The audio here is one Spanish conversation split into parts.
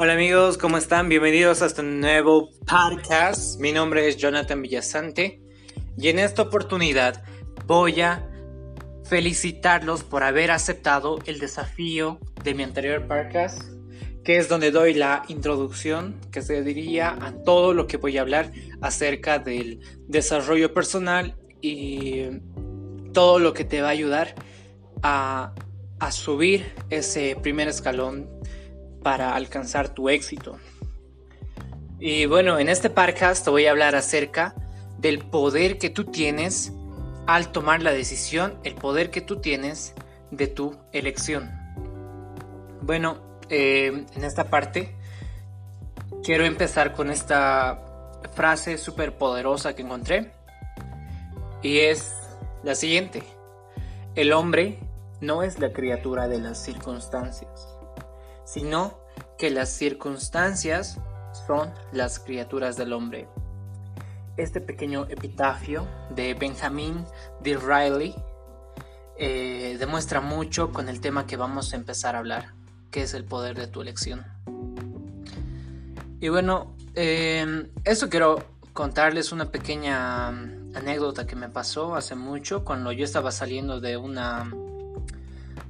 Hola amigos, ¿cómo están? Bienvenidos a este nuevo podcast. Mi nombre es Jonathan Villasante y en esta oportunidad voy a felicitarlos por haber aceptado el desafío de mi anterior podcast, que es donde doy la introducción que se diría a todo lo que voy a hablar acerca del desarrollo personal y todo lo que te va a ayudar a, a subir ese primer escalón para alcanzar tu éxito. Y bueno, en este podcast te voy a hablar acerca del poder que tú tienes al tomar la decisión, el poder que tú tienes de tu elección. Bueno, eh, en esta parte quiero empezar con esta frase súper poderosa que encontré y es la siguiente. El hombre no es la criatura de las circunstancias sino que las circunstancias son las criaturas del hombre. Este pequeño epitafio de Benjamin Disraeli eh, demuestra mucho con el tema que vamos a empezar a hablar, que es el poder de tu elección. Y bueno, eh, esto quiero contarles una pequeña anécdota que me pasó hace mucho cuando yo estaba saliendo de una,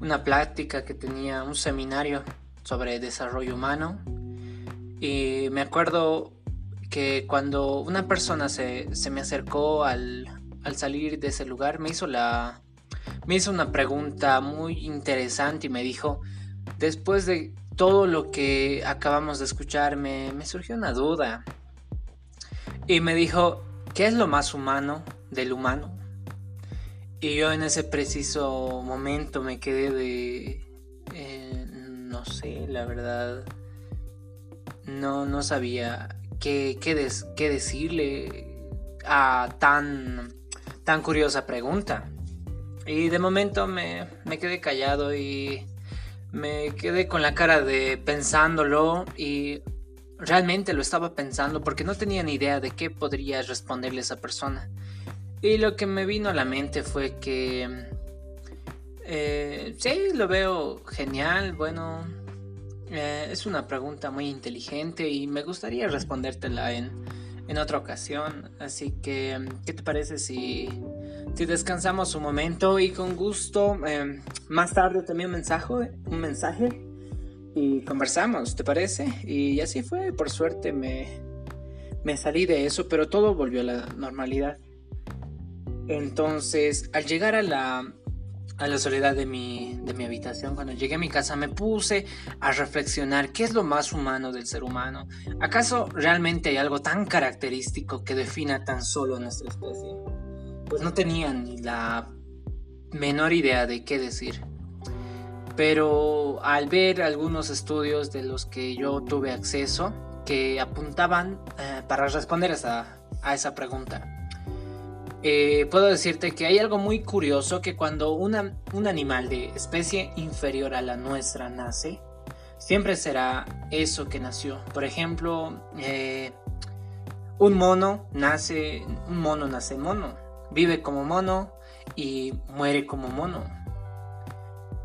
una plática que tenía, un seminario sobre desarrollo humano. Y me acuerdo que cuando una persona se, me acercó al, salir de ese lugar, me hizo, la, me hizo una pregunta muy interesante y me dijo, después de todo lo que acabamos de escuchar, me, me surgió una duda. Y me dijo, ¿qué es lo más humano del humano? Y yo en ese preciso momento me quedé de... No sé, la verdad, no, no sabía qué, qué, decirle a tan, tan curiosa pregunta. Y de momento me, me quedé callado y me quedé con la cara de pensándolo y realmente lo estaba pensando porque no tenía ni idea de qué podría responderle a esa persona. Y lo que me vino a la mente fue que eh, sí, lo veo genial. Bueno, eh, es una pregunta muy inteligente y me gustaría respondértela en, en otra ocasión. Así que, ¿qué te parece si, si descansamos un momento y con gusto eh, más tarde también un mensaje, un mensaje y conversamos, ¿te parece? Y así fue, por suerte me, me salí de eso, pero todo volvió a la normalidad. Entonces, al llegar a la, a la soledad de mi, de mi habitación, cuando llegué a mi casa me puse a reflexionar qué es lo más humano del ser humano. ¿Acaso realmente hay algo tan característico que defina tan solo a nuestra especie? Pues no tenía ni la menor idea de qué decir. Pero al ver algunos estudios de los que yo tuve acceso, que apuntaban eh, para responder a esa pregunta, eh, puedo decirte que hay algo muy curioso que cuando un animal de especie inferior a la nuestra nace, siempre será eso que nació. Por ejemplo, eh, un mono nace, un mono nace mono, vive como mono y muere como mono.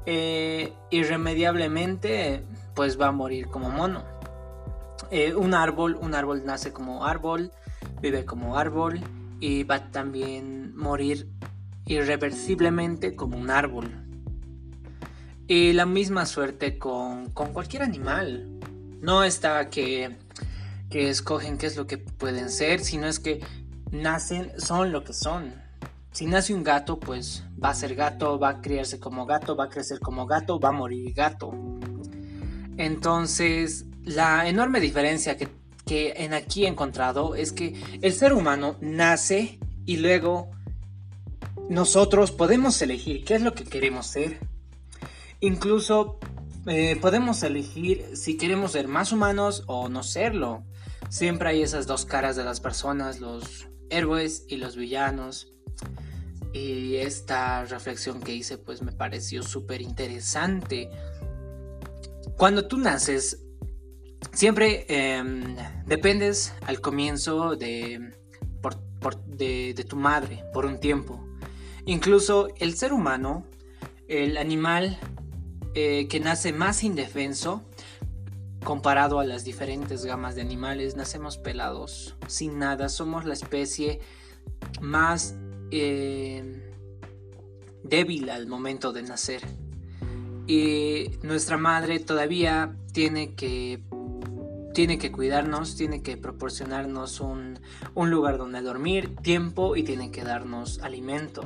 Eh, irremediablemente, pues va a morir como mono. un árbol, un árbol nace como árbol, vive como árbol y va a también morir irreversiblemente como un árbol. Y la misma suerte con, cualquier animal. No está que, que escogen qué es lo que pueden ser, sino es que nacen, son lo que son. Si nace un gato, pues va a ser gato, va a criarse como gato, va a crecer como gato, va a morir gato. Entonces, la enorme diferencia que que en aquí he encontrado es que el ser humano nace y luego nosotros podemos elegir qué es lo que queremos ser. Incluso eh, podemos elegir si queremos ser más humanos o no serlo. Siempre hay esas dos caras de las personas, los héroes y los villanos. Y esta reflexión que hice pues me pareció súper interesante. Cuando tú naces, Siempre em, dependes al comienzo de, de, tu madre por un tiempo. Incluso el ser humano, el animal eh, que nace más indefenso, comparado a las diferentes gamas de animales, nacemos pelados, sin nada, somos la especie más eh, débil al momento de nacer. Y nuestra madre todavía tiene que tiene que cuidarnos, tiene que proporcionarnos un, un, lugar donde dormir, tiempo y tiene que darnos alimento.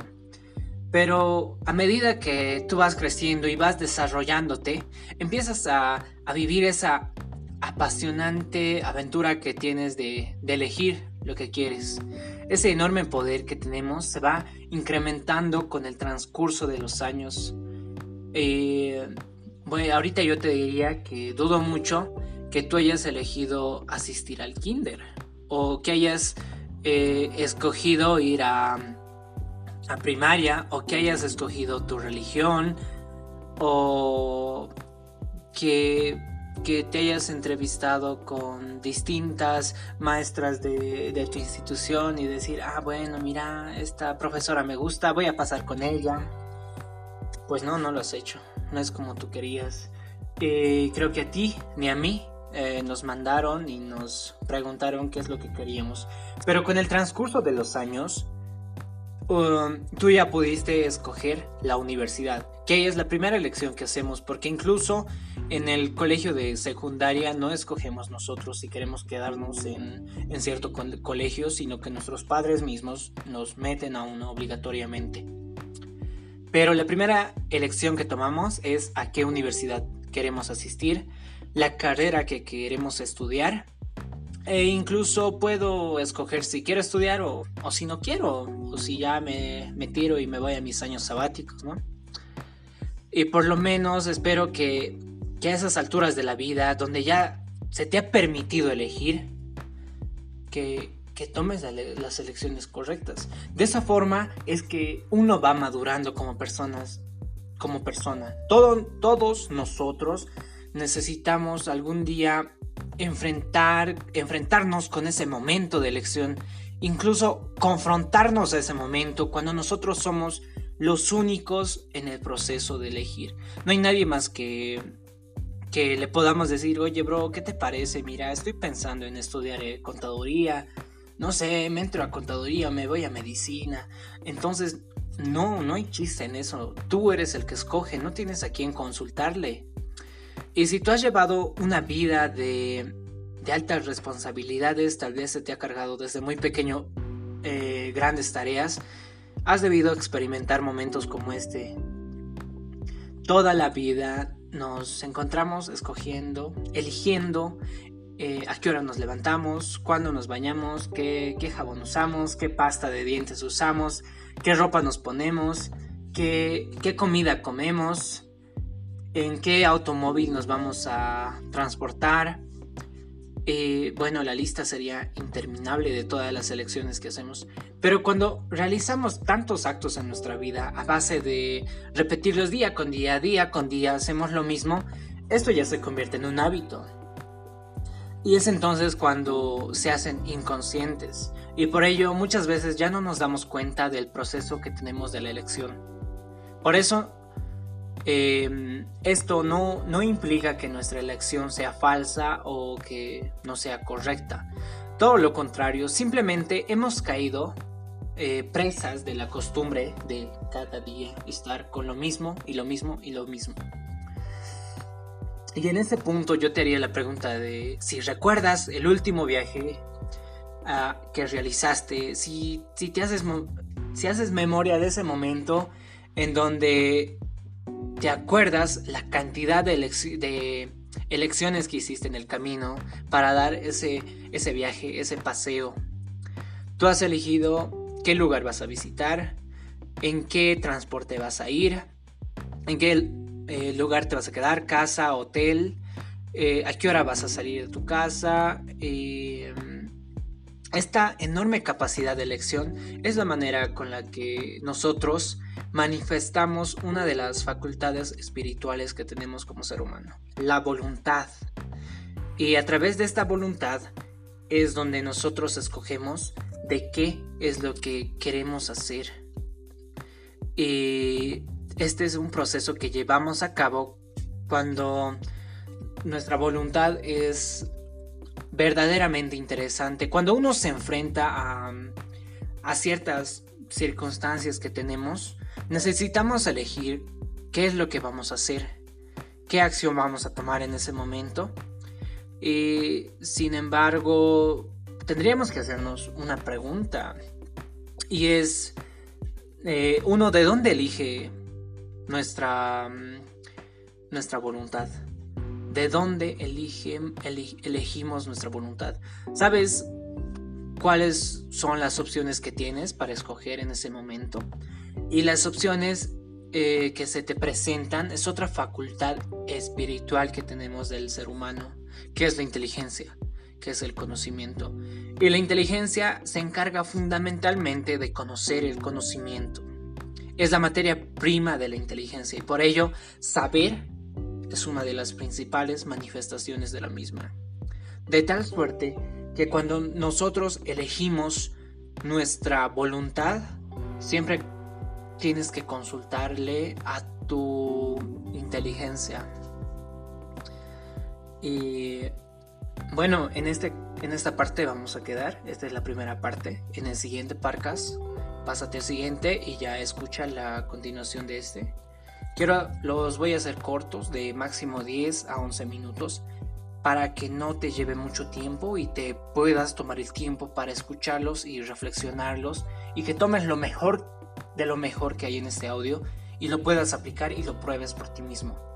Pero a medida que tú vas creciendo y vas desarrollándote, empiezas a, a vivir esa apasionante aventura que tienes de, de, elegir lo que quieres. Ese enorme poder que tenemos se va incrementando con el transcurso de los años. Eh, bueno, ahorita yo te diría que dudo mucho que tú hayas elegido asistir al kinder o que hayas eh, escogido ir a, a primaria o que hayas escogido tu religión o que, que te hayas entrevistado con distintas maestras de, de, tu institución y decir, ah, bueno, mira, esta profesora me gusta, voy a pasar con ella. Pues no, no lo has hecho, no es como tú querías. Eh, creo que a ti ni a mí eh, nos mandaron y nos preguntaron qué es lo que queríamos. Pero con el transcurso de los años, um, tú ya pudiste escoger la universidad, que es la primera elección que hacemos, porque incluso en el colegio de secundaria no escogemos nosotros si queremos quedarnos en, en cierto colegio, sino que nuestros padres mismos nos meten a uno obligatoriamente. Pero la primera elección que tomamos es a qué universidad queremos asistir la carrera que queremos estudiar. E incluso puedo escoger si quiero estudiar o, si no quiero, o si ya me, me, tiro y me voy a mis años sabáticos, ¿no? Y por lo menos espero que, que a esas alturas de la vida, donde ya se te ha permitido elegir, que, que tomes las elecciones correctas. De esa forma es que uno va madurando como personas, como persona. Todo, todos nosotros necesitamos algún día enfrentar, enfrentarnos con ese momento de elección, incluso confrontarnos a ese momento cuando nosotros somos los únicos en el proceso de elegir. No hay nadie más que que le podamos decir, oye bro, ¿qué te parece? Mira, estoy pensando en estudiar eh, contaduría, no sé, me entro a contaduría, me voy a medicina. Entonces, no, no hay chiste en eso. Tú eres el que escoge, no tienes a quién consultarle. Y si tú has llevado una vida de, altas responsabilidades, tal vez se te ha cargado desde muy pequeño eh, grandes tareas, has debido experimentar momentos como este. Toda la vida nos encontramos escogiendo, eligiendo eh, a qué hora nos levantamos, cuándo nos bañamos, qué, jabón usamos, qué pasta de dientes usamos, qué ropa nos ponemos, qué comida comemos, en qué automóvil nos vamos a transportar. Eh, bueno, la lista sería interminable de todas las elecciones que hacemos. Pero cuando realizamos tantos actos en nuestra vida a base de repetirlos día con día, día con día, hacemos lo mismo, esto ya se convierte en un hábito. Y es entonces cuando se hacen inconscientes. Y por ello muchas veces ya no nos damos cuenta del proceso que tenemos de la elección. Por eso Em, esto no, no implica que nuestra elección sea falsa o que no sea correcta. Todo lo contrario, simplemente hemos caído eh, presas de la costumbre de cada día estar con lo mismo y lo mismo y lo mismo. Y en ese punto yo te haría la pregunta de si recuerdas el último viaje uh, que realizaste, si, si te haces, si haces memoria de ese momento en donde ¿Te acuerdas la cantidad de, elecciones que hiciste en el camino para dar ese, ese viaje, ese paseo? Tú has elegido qué lugar vas a visitar, en qué transporte vas a ir, en qué eh, lugar te vas a quedar, casa, hotel, eh, a qué hora vas a salir de tu casa. Eh, esta enorme capacidad de elección es la manera con la que nosotros manifestamos una de las facultades espirituales que tenemos como ser humano, la voluntad. Y a través de esta voluntad es donde nosotros escogemos de qué es lo que queremos hacer. Y este es un proceso que llevamos a cabo cuando nuestra voluntad es verdaderamente interesante. Cuando uno se enfrenta a, a ciertas circunstancias que tenemos, necesitamos elegir qué es lo que vamos a hacer, qué acción vamos a tomar en ese momento. Sin embargo, tendríamos que hacernos una pregunta. Y es, eh, uno, ¿de dónde elige nuestra, mm, nuestra voluntad? ¿De dónde elige, elegimos nuestra voluntad? ¿Sabes cuáles son las opciones que tienes para escoger en ese momento? Y las opciones eh, que se te presentan es otra facultad espiritual que tenemos del ser humano, que es la inteligencia que es el conocimiento. Y la inteligencia se encarga fundamentalmente de conocer el conocimiento. Es la materia prima de la inteligencia y por ello saber es una de las principales manifestaciones de la misma. De tal suerte que cuando nosotros elegimos nuestra voluntad, siempre tienes que consultarle a tu inteligencia. Y bueno, en, este, en esta parte vamos a quedar. Esta es la primera parte. En el siguiente parcas, pásate al siguiente y ya escucha la continuación de este. Quiero, los voy a hacer cortos, de máximo 10 a 11 minutos, para que no te lleve mucho tiempo y te puedas tomar el tiempo para escucharlos y reflexionarlos y que tomes lo mejor de lo mejor que hay en este audio y lo puedas aplicar y lo pruebes por ti mismo.